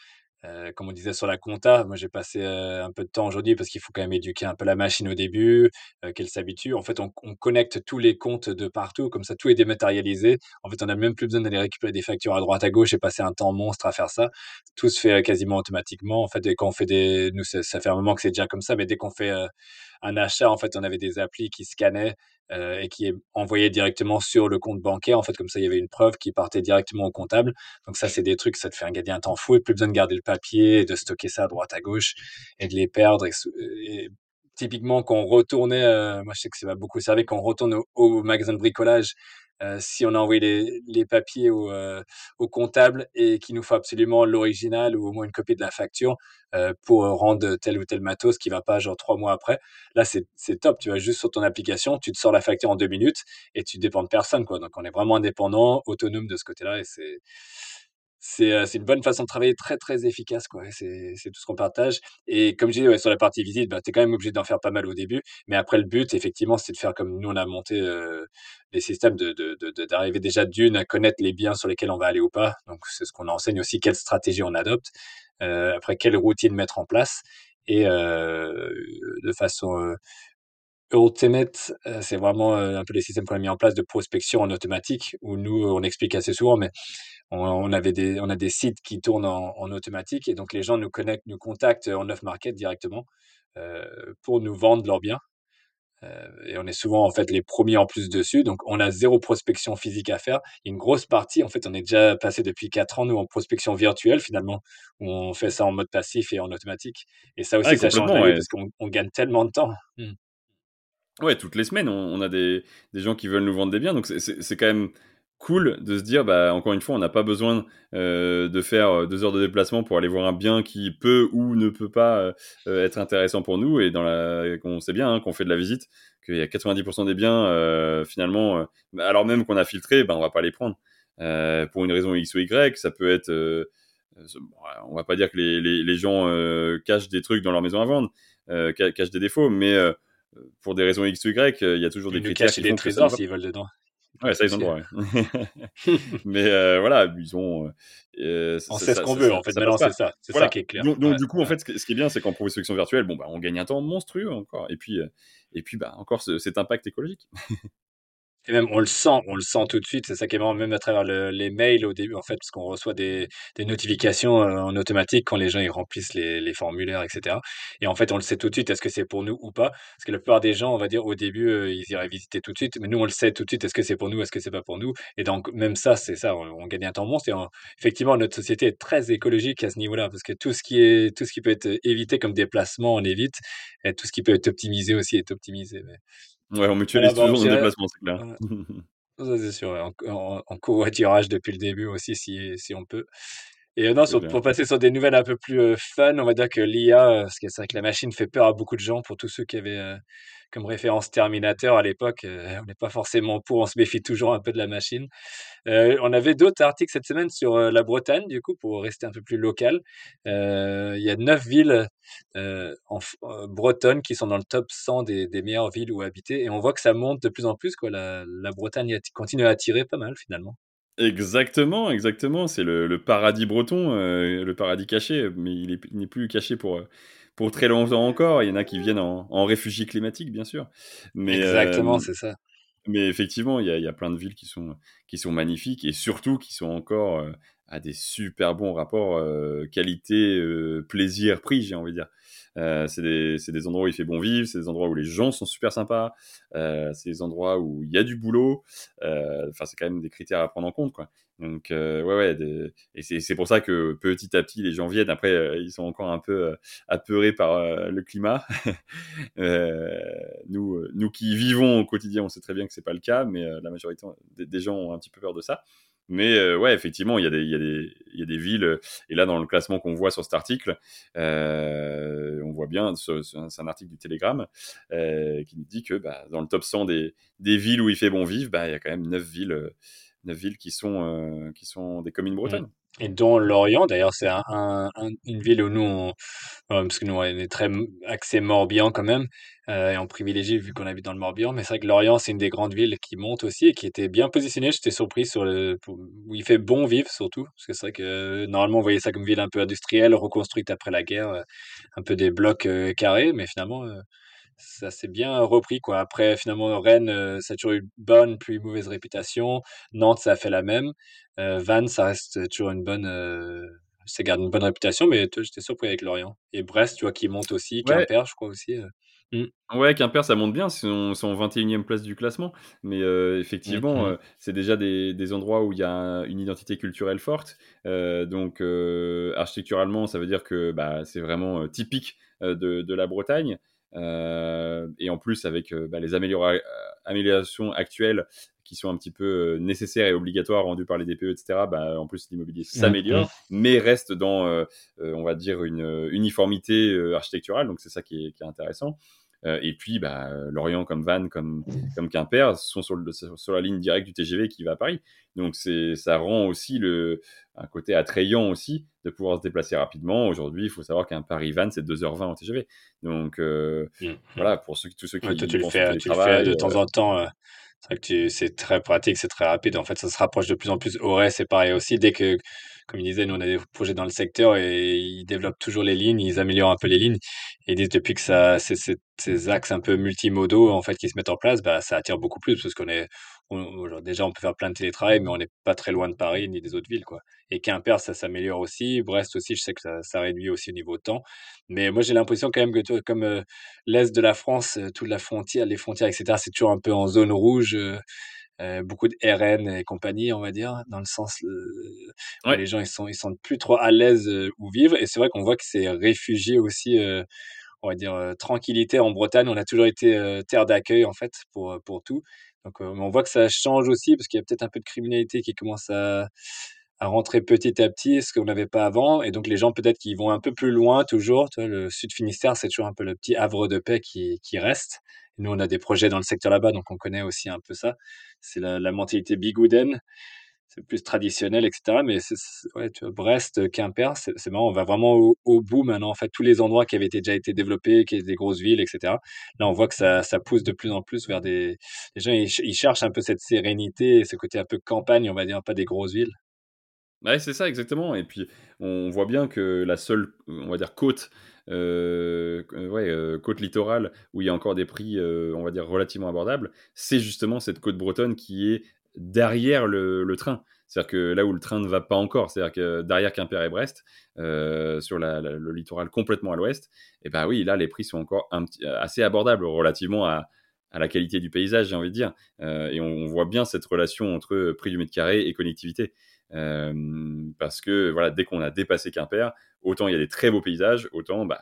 [SPEAKER 2] Heu, comme on disait sur la compta, moi j'ai passé, heu, un peu de temps aujourd'hui parce qu'il faut quand même éduquer un peu la machine au début, heu, qu'elle s'habitue. En fait, on on connecte tous les comptes de partout, comme ça tout est dématérialisé. En fait, on a même plus besoin d'aller récupérer des factures à droite à gauche et passer un temps monstre à faire ça. Tout se fait, heu, quasiment automatiquement. En fait et quand on fait des nous ça ça fait un moment que c'est déjà comme ça, mais dès qu'on fait, heu, un achat, en fait, on avait des applis qui scannaient, heu, et qui envoyaient directement sur le compte bancaire. En fait, comme ça, il y avait une preuve qui partait directement au comptable. Donc ça, c'est des trucs, ça te fait gagner un temps fou et plus besoin de garder le papier et de stocker ça à droite à gauche et de les perdre. Et, et typiquement, quand on retournait, euh, moi je sais que ça m'a beaucoup servi, quand on retourne au magasin de bricolage, euh, si on a envoyé les, les papiers au, euh, au, comptable et qu'il nous faut absolument l'original ou au moins une copie de la facture euh, pour rendre tel ou tel matos qui va pas genre trois mois après. Là, c'est top. Tu vas juste sur ton application, tu te sors la facture en deux minutes et tu dépends de personne. Quoi. Donc, on est vraiment indépendant, autonome de ce côté-là et c'est c'est euh, une bonne façon de travailler très très efficace quoi c'est tout ce qu'on partage. Et comme je dis ouais, sur la partie visite bah, tu es quand même obligé d'en faire pas mal au début. Mais après le but effectivement c'est de faire comme nous on a monté euh, les systèmes de d'arriver déjà d'une à connaître les biens sur lesquels on va aller ou pas. Donc c'est ce qu'on enseigne aussi quelle stratégie on adopte euh, après quelle routine mettre en place. Et euh, de façon euh, Ultimate, euh, c'est vraiment un peu les systèmes qu'on a mis en place de prospection en automatique, où nous, on explique assez souvent, mais on, avait des, on a des sites qui tournent en, automatique et donc les gens nous connectent, nous contactent en off market directement euh, pour nous vendre leurs biens. Euh, et on est souvent en fait les premiers en plus dessus, donc on a zéro prospection physique à faire. Une grosse partie, en fait, on est déjà passé depuis quatre ans nous en prospection virtuelle finalement, où on fait ça en mode passif et en automatique. Et ça aussi, ça change vie parce qu'on gagne tellement de temps. Mmh.
[SPEAKER 1] Ouais, toutes les semaines, on, a des, des, gens qui veulent nous vendre des biens, donc c'est quand même cool de se dire, bah, encore une fois, on n'a pas besoin euh, de faire euh, deux heures de déplacement pour aller voir un bien qui peut ou ne peut pas euh, être intéressant pour nous. Et dans la, on sait bien hein, qu'on fait de la visite, qu'il y a 90% des biens, finalement, alors même qu'on a filtré, bah, on va pas les prendre. pour une raison X ou Y, ça peut être... on va pas dire que les, les gens cachent des trucs dans leur maison à vendre, cachent des défauts, mais pour des raisons X ou Y, il y a toujours des critères
[SPEAKER 2] qui des trésors s'ils veulent dedans.
[SPEAKER 1] Ouais, ça, ils ont le droit. mais euh, voilà, ils ont.
[SPEAKER 2] Euh, on sait ce qu'on veut, en fait. Maintenant, c'est ça. C'est ça qui est clair.
[SPEAKER 1] Donc, du coup, en fait, ce qui est bien, c'est qu'en prospection virtuelle, bon, bah, on gagne un temps monstrueux encore. Et puis, euh, et puis bah, encore cet impact écologique.
[SPEAKER 2] Et même, on le sent, on le sent tout de suite. C'est ça qui est marrant, même à travers le, les mails au début, en fait, parce qu'on reçoit des, notifications euh, en automatique quand les gens ils remplissent les, formulaires, etc. Et en fait, on le sait tout de suite, est-ce que c'est pour nous ou pas? Parce que la plupart des gens, on va dire, au début, euh, ils iraient visiter tout de suite. Mais nous, on le sait tout de suite, est-ce que c'est pour nous, est-ce que c'est pas pour nous? Et donc, même ça, c'est ça, on, gagne un temps monstre. Et effectivement, notre société est très écologique à ce niveau-là, parce que tout ce qui est, tout ce qui peut être évité comme déplacement, on évite. Et tout ce qui peut être optimisé aussi est optimisé.
[SPEAKER 1] Ouais, on mutualise toujours nos déplacements, c'est clair.
[SPEAKER 2] Ça, c'est sûr, en, en, covoiturage depuis le début aussi, si, si on peut. Et euh, non, pour passer sur des nouvelles un peu plus euh, fun, on va dire que l'IA, euh, parce que c'est vrai que la machine fait peur à beaucoup de gens, pour tous ceux qui avaient comme référence Terminator à l'époque, on n'est pas forcément pour, on se méfie toujours un peu de la machine. on avait d'autres articles cette semaine sur la Bretagne, du coup, pour rester un peu plus local. il y a neuf villes en, bretonnes qui sont dans le top 100 des, meilleures villes où habiter, et on voit que ça monte de plus en plus. Quoi. La, Bretagne continue à attirer pas mal finalement.
[SPEAKER 1] Exactement, exactement. C'est le, paradis breton, euh, le paradis caché, mais il n'est plus caché pour, pour très longtemps encore. Il y en a qui viennent en, en réfugiés climatiques, bien sûr.
[SPEAKER 2] Mais, exactement, euh, c'est ça.
[SPEAKER 1] Mais effectivement, il y, a, il y, a, plein de villes qui sont, qui sont magnifiques et surtout qui sont encore euh, à des super bons rapports qualité-plaisir-prix, j'ai envie de dire. Euh, c'est des, des, endroits où il fait bon vivre, c'est des endroits où les gens sont super sympas, euh, c'est des endroits où il y a du boulot. Euh, enfin, c'est quand même des critères à prendre en compte, quoi. Donc, ouais, ouais. Et c'est pour ça que petit à petit, les gens viennent. Après, ils sont encore un peu apeurés par le climat. nous, nous qui vivons au quotidien, on sait très bien que c'est pas le cas, mais la majorité des, gens ont un petit peu peur de ça. Mais euh, ouais, effectivement, il y, a des, y y a des villes, et là, dans le classement qu'on voit sur cet article, euh, on voit bien, c'est un article du Télégramme, euh, qui nous dit que bah, dans le top 100 des, des villes où il fait bon vivre, bah, il y a quand même 9 villes, 9 villes qui, sont, qui sont des communes bretonnes.
[SPEAKER 2] Et dont Lorient, d'ailleurs, c'est un, une ville où nous, on, parce que nous, on est très axé Morbihan quand même, euh, et on privilégie vu qu'on habite dans le Morbihan. Mais c'est vrai que Lorient, c'est une des grandes villes qui monte aussi et qui était bien positionnée. J'étais surpris sur le, où il fait bon vivre surtout, parce que c'est vrai que normalement, on voyait ça comme ville un peu industrielle, reconstruite après la guerre, euh, un peu des blocs euh, carrés, mais finalement, ça s'est bien repris quoi. Après finalement Rennes, euh, ça a toujours eu une bonne puis mauvaise réputation. Nantes, ça a fait la même. Euh, Vannes, ça reste toujours une bonne, euh, ça garde une bonne réputation, mais j'étais surpris avec Lorient. Et Brest, tu vois, qui monte aussi, Quimper, je crois aussi.
[SPEAKER 1] Mmh. Ouais, Quimper, ça monte bien, c'est en 21e place du classement. Mais effectivement, mmh c'est déjà des, des, endroits où il y a une identité culturelle forte. donc, architecturalement, ça veut dire que bah, c'est vraiment typique de, de, la Bretagne. Euh, et en plus, avec euh, bah, les améliorations actuelles qui sont un petit peu euh, nécessaires et obligatoires rendues par les DPE, etc., bah, en plus, l'immobilier mmh, s'améliore, mmh. mais reste dans, on va dire, une uniformité architecturale. Donc, c'est ça qui est, qui est intéressant. Et puis, bah, Lorient, comme Vannes, comme, comme Quimper, sont sur, le, sur, la ligne directe du TGV qui va à Paris. Donc, ça rend aussi le, un côté attrayant aussi de pouvoir se déplacer rapidement. Aujourd'hui, il faut savoir qu'un Paris-Vannes, c'est 2h20 en TGV. Donc, euh, mmh, mmh. voilà, pour ceux, tous ceux qui.
[SPEAKER 2] Ouais, toi, tu le fais, tu le fais de temps euh, en temps. Euh, c'est vrai que c'est très pratique, c'est très rapide. En fait, ça se rapproche de plus en plus. Auray, c'est pareil aussi. Dès que, comme il disait, nous, on a des projets dans le secteur et ils développent toujours les lignes, ils améliorent un peu les lignes. Et ils disent depuis que ça, ces axes un peu multimodaux, en fait, qui se mettent en place, bah, ça attire beaucoup plus parce qu'on est, déjà, on peut faire plein de télétravail, mais on n'est pas très loin de Paris ni des autres villes, quoi. Et Quimper, ça s'améliore aussi. Brest aussi, je sais que ça, réduit aussi au niveau temps. Mais moi, j'ai l'impression quand même que comme euh, l'Est de la France, euh, toute la frontière, les frontières, etc., c'est toujours un peu en zone rouge. Euh, beaucoup de RN et compagnie, on va dire, dans le sens où les gens ils sont ils sont plus trop à l'aise où vivre. Et c'est vrai qu'on voit que c'est réfugié aussi, on va dire tranquillité en Bretagne. On a toujours été terre d'accueil en fait pour pour tout. Donc on voit que ça change aussi parce qu'il y a peut-être un peu de criminalité qui commence à à rentrer petit à petit, ce qu'on n'avait pas avant. Et donc, les gens, peut-être, qui vont un peu plus loin, toujours. Tu vois, le Sud Finistère, c'est toujours un peu le petit havre de paix qui, qui reste. nous, on a des projets dans le secteur là-bas, donc on connaît aussi un peu ça. C'est la, la mentalité bigouden. C'est plus traditionnel, etc. Mais c'est, ouais, tu vois, Brest, Quimper, c'est, marrant. On va vraiment au, bout maintenant. En fait, tous les endroits qui avaient déjà été développés, qui étaient des grosses villes, etc. Là, on voit que ça, ça pousse de plus en plus vers des. Les gens, ils, ils cherchent un peu cette sérénité, ce côté un peu campagne, on va dire, pas des grosses villes.
[SPEAKER 1] Ouais, c'est ça exactement. Et puis on voit bien que la seule, on va dire côte, ouais, côte littorale où il y a encore des prix, on va dire relativement abordables, c'est justement cette côte bretonne qui est derrière le, train. C'est-à-dire que là où le train ne va pas encore, c'est-à-dire que derrière Quimper et Brest, sur le littoral complètement à l'ouest, et ben oui, là les prix sont encore assez abordables relativement à, à la qualité du paysage, j'ai envie de dire. et on, voit bien cette relation entre prix du mètre carré et connectivité. Euh, parce que voilà, dès qu'on a dépassé Quimper, autant il y a des très beaux paysages, autant bah,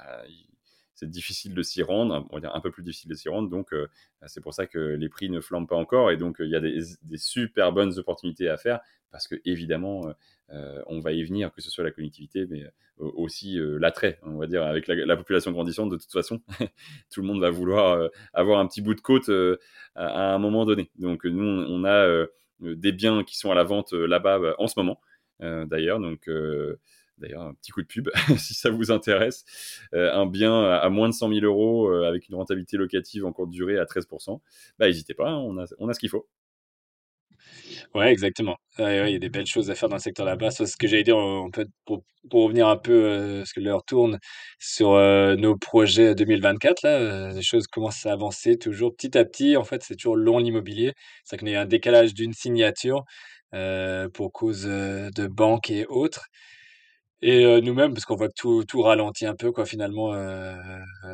[SPEAKER 1] c'est difficile de s'y rendre, on va dire un peu plus difficile de s'y rendre, donc euh, c'est pour ça que les prix ne flambent pas encore, et donc il y a des, super bonnes opportunités à faire, parce que évidemment, euh, on va y venir, que ce soit la connectivité, mais aussi l'attrait, on va dire, avec la, population grandissante, de toute façon, tout le monde va vouloir avoir un petit bout de côte à, un moment donné. Donc nous, on a euh, des biens qui sont à la vente euh, là-bas euh, en ce moment, d'ailleurs. Donc, d'ailleurs, un petit coup de pub si ça vous intéresse. un bien à moins de 100 000 euros avec une rentabilité locative en courte durée à 13%, bah, n'hésitez pas, hein, on a ce qu'il faut.
[SPEAKER 2] Ouais, exactement. il y a des belles choses à faire dans le secteur là-bas. ce que j'allais dire, on peut, pour, revenir un peu, parce que l'heure tourne, sur nos projets 2024, là, les choses commencent à avancer toujours petit à petit. En fait, c'est toujours long l'immobilier. C'est qu'il y a un décalage d'une signature pour cause de banque et autres. Et nous-mêmes, parce qu'on voit que tout, tout ralentit un peu, quoi, finalement,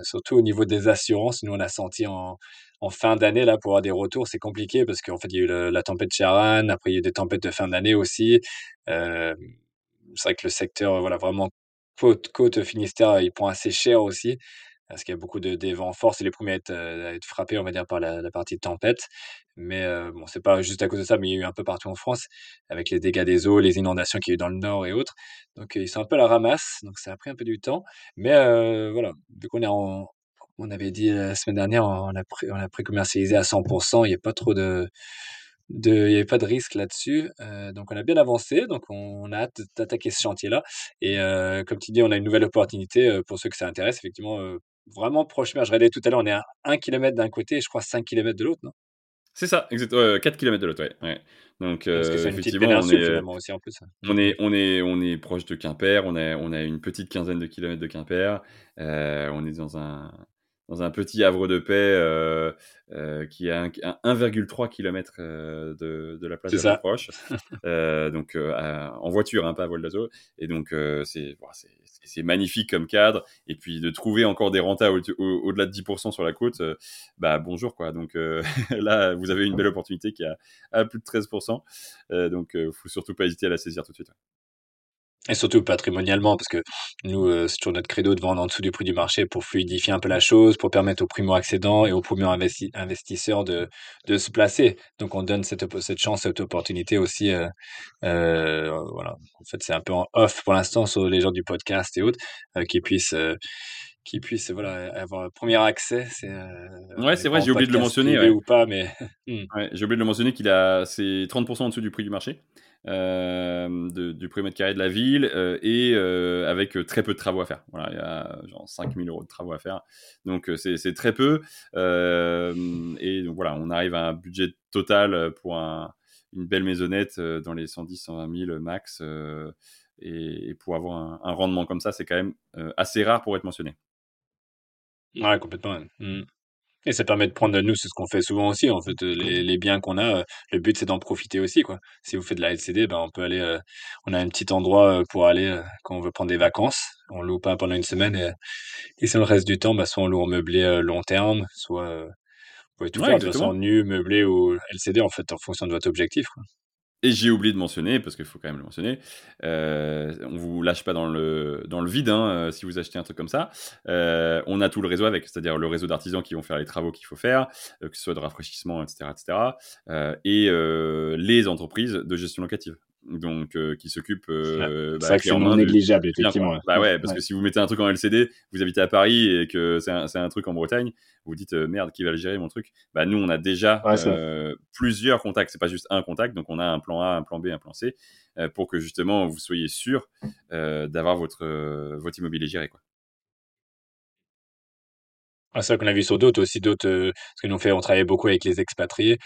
[SPEAKER 2] surtout au niveau des assurances. Nous, on a senti en, en fin d'année, là, pour avoir des retours, c'est compliqué parce qu'en fait, il y a eu la tempête Charan, après, il y a eu des tempêtes de fin d'année aussi. Euh, c'est vrai que le secteur, voilà, vraiment, côte, côte Finistère, il prend assez cher aussi parce qu'il y a beaucoup de, des vents forts. C'est les premiers à être, euh, à être frappés, on va dire, par la, partie tempête. Mais euh, bon, c'est pas juste à cause de ça, mais il y a eu un peu partout en France, avec les dégâts des eaux, les inondations qu'il y a eu dans le nord et autres. Donc, ils sont un peu à la ramasse, donc ça a pris un peu du temps. Mais euh, voilà, vu qu'on est en, on avait dit la semaine dernière, on a, pré- on a pré-commercialisé à 100%, il n'y a pas trop de, de, il y avait pas de risque là-dessus. Euh, donc, on a bien avancé, donc on, a hâte d'attaquer ce chantier-là. Et euh, comme tu dis, on a une nouvelle opportunité euh, pour ceux que ça intéresse, effectivement, euh, vraiment proche. Je regardais tout à l'heure, on est à 1 km d'un côté et je crois 5 km de l'autre, non?
[SPEAKER 1] C'est ça, exactement. 4 km de l'autre, ouais. ouais. Donc,
[SPEAKER 2] Parce que
[SPEAKER 1] euh, effectivement, on est,
[SPEAKER 2] aussi en plus.
[SPEAKER 1] on est, on est, on est proche de Quimper. On a, on a une petite quinzaine de kilomètres de Quimper. Euh, on est dans un, dans un petit havre de paix euh, euh, qui est à 1,3 km euh, de, de la plage
[SPEAKER 2] C'est
[SPEAKER 1] la proche. Euh, donc à- en voiture, hein, pas à vol d'oiseau. Et donc c'est magnifique comme cadre. Et puis de trouver encore des rentas au- au- au-delà de 10% sur la côte, bah bonjour quoi. Donc là, vous avez une belle opportunité qui a à plus de 13%. Euh, donc faut surtout pas hésiter à la saisir tout de suite.
[SPEAKER 2] Et surtout patrimonialement, parce que nous, heu, c'est toujours notre credo de vendre en dessous du prix du marché pour fluidifier un peu la chose, pour permettre aux primo-accédants et aux primo-investi investisseurs de de se placer. Donc on donne cette cette chance, cette opportunité aussi, heu heu, voilà. En fait, c'est un peu en off pour l'instant sur les gens du podcast et autres, qui puissent, qui puissent, voilà, avoir un premier accès. C'est,
[SPEAKER 1] Ouais, c'est vrai, j'ai oublié de le mentionner. Ouais.
[SPEAKER 2] ou pas, mais
[SPEAKER 1] Ouais, j'ai oublié de le mentionner qu'il a c'est 30% en dessous du prix du marché euh, de- du au mètre carré de la ville euh, et euh, avec euh, très peu de travaux à faire. Voilà, il y a genre 5000 euros de travaux à faire. Donc euh, c'est très peu. Euh, et donc voilà, on arrive à un budget total pour un- une belle maisonnette euh, dans les 110, 120 000 max. euh, et, pour avoir un, rendement comme ça, c'est quand même euh, assez rare pour être mentionné.
[SPEAKER 2] ouais, complètement. Mmh. Et ça permet de prendre, nous, c'est ce qu'on fait souvent aussi, en fait, heu, les les biens qu'on a, heu, le but, c'est d'en profiter aussi, quoi. Si vous faites de la LCD, ben, on peut aller, heu, on a un petit endroit, heu, pour aller, heu, quand on veut prendre des vacances. On loue pas pendant une semaine et et sur le reste du temps, bah, soit on loue en meublé, heu, long terme, soit, heu, vous pouvez tout
[SPEAKER 1] Ouais,
[SPEAKER 2] faire de façon,
[SPEAKER 1] exactement.
[SPEAKER 2] nu, meublé ou LCD, en fait, en fonction de votre objectif, quoi.
[SPEAKER 1] Et j'ai oublié de mentionner, parce qu'il faut quand même le mentionner, euh, on vous lâche pas dans le, dans le vide hein, euh, si vous achetez un truc comme ça. Euh, on a tout le réseau avec, c'est-à-dire le réseau d'artisans qui vont faire les travaux qu'il faut faire, euh, que ce soit de rafraîchissement, etc. etc. et les entreprises de gestion locative. Donc, euh, qui s'occupent
[SPEAKER 2] Ouais.
[SPEAKER 1] euh,
[SPEAKER 2] C'est
[SPEAKER 1] bah,
[SPEAKER 2] c'est non négligeable, effectivement.
[SPEAKER 1] Bah ouais, parce
[SPEAKER 2] Ouais.
[SPEAKER 1] que si vous mettez un truc en LCD, vous habitez à Paris et que c'est un, truc en Bretagne, vous vous dites euh, merde, qui va le gérer mon truc? Bah nous, on a déjà
[SPEAKER 2] Ouais,
[SPEAKER 1] euh, plusieurs contacts. C'est pas juste un contact, donc on a un plan A, un plan B, un plan C, pour que justement vous soyez sûr d'avoir votre votre immobilier géré. Quoi.
[SPEAKER 2] Ah, c'est vrai qu'on a vu sur d'autres aussi, d'autres, parce que nous fait on travaille beaucoup avec les expatriés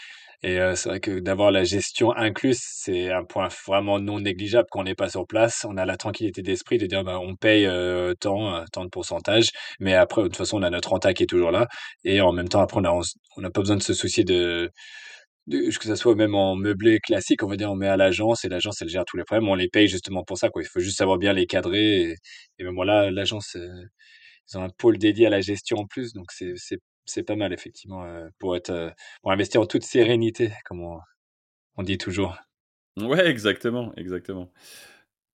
[SPEAKER 2] et heu, c'est vrai que d'avoir la gestion incluse, c'est un point vraiment non négligeable quand on n'est pas sur place. On a la tranquillité d'esprit de dire: «Bah, on paye, heu, tant, heu, tant de pourcentage, mais après de toute façon on a notre renta qui est toujours là» et en même temps après on n'a pas besoin de se soucier de de que ça soit même en meublé classique, on va dire, on met à l'agence et l'agence elle gère tous les problèmes. On les paye justement pour ça, quoi. Il faut juste savoir bien les cadrer et et même voilà, l'agence, heu ils ont un pôle dédié à la gestion en plus, donc c'est c'est pas mal effectivement, heu, pour être, heu, pour investir en toute sérénité, comme on on dit toujours.
[SPEAKER 1] Ouais, exactement, exactement.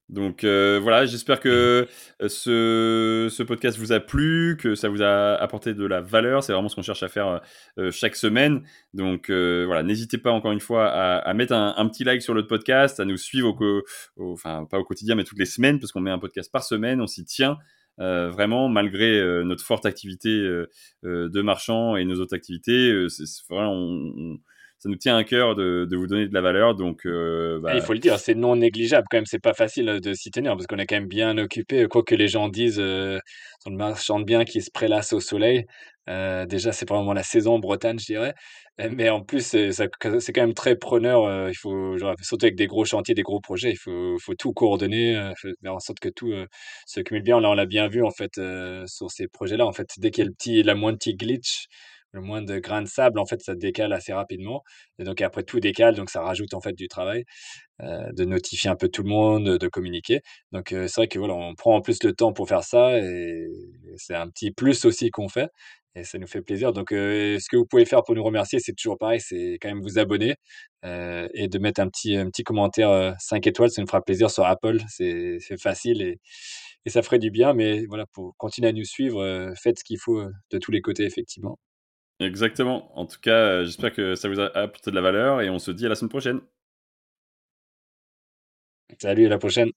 [SPEAKER 1] Donc euh, voilà, j'espère
[SPEAKER 2] Mmh.
[SPEAKER 1] que euh, ce, ce podcast vous a plu, que ça vous a apporté de la valeur. C'est vraiment ce qu'on cherche à faire euh, chaque semaine. Donc euh, voilà, n'hésitez pas encore une fois à, à mettre un, un, petit like sur notre podcast, à nous suivre au, au, enfin pas au quotidien, mais toutes les semaines, parce qu'on met un podcast par semaine, on s'y tient. Euh, vraiment, malgré euh, notre forte activité euh, de marchand et nos autres activités, c'est on, on, ça nous tient à cœur de, vous donner de la valeur. Donc, euh,
[SPEAKER 2] bah... il faut le dire, c'est non négligeable quand même. C'est pas facile de s'y tenir parce qu'on est quand même bien occupé. Quoi que les gens disent euh, sur le marchand de biens qui se prélasse au soleil, euh, déjà c'est vraiment la saison Bretagne, je dirais. Mais en plus, c'est quand même très preneur. Euh, il faut, genre, surtout avec des gros chantiers, des gros projets, il faut, faut tout coordonner, euh, faire en sorte que tout euh, se cumule bien. Là, on l'a bien vu en fait euh, sur ces projets-là. En fait, dès qu'il y a le petit, la moindre petit glitch, le moins de grains de sable, en fait, ça décale assez rapidement. Et donc après, tout décale, donc ça rajoute en fait du travail, euh, de notifier un peu tout le monde, de, communiquer. Donc euh, c'est vrai que voilà, on prend en plus le temps pour faire ça et c'est un petit plus aussi qu'on fait. Et ça nous fait plaisir. Donc, euh, ce que vous pouvez faire pour nous remercier, c'est toujours pareil, c'est quand même vous abonner et de mettre un petit, un petit commentaire euh, 5 étoiles. Ça nous fera plaisir sur Apple. C'est facile et, et ça ferait du bien. Mais voilà, pour continuer à nous suivre, faites ce qu'il faut de tous les côtés, effectivement.
[SPEAKER 1] Exactement. En tout cas, heu, j'espère que ça vous a apporté de la valeur et on se dit à la semaine prochaine.
[SPEAKER 2] Salut, à la prochaine.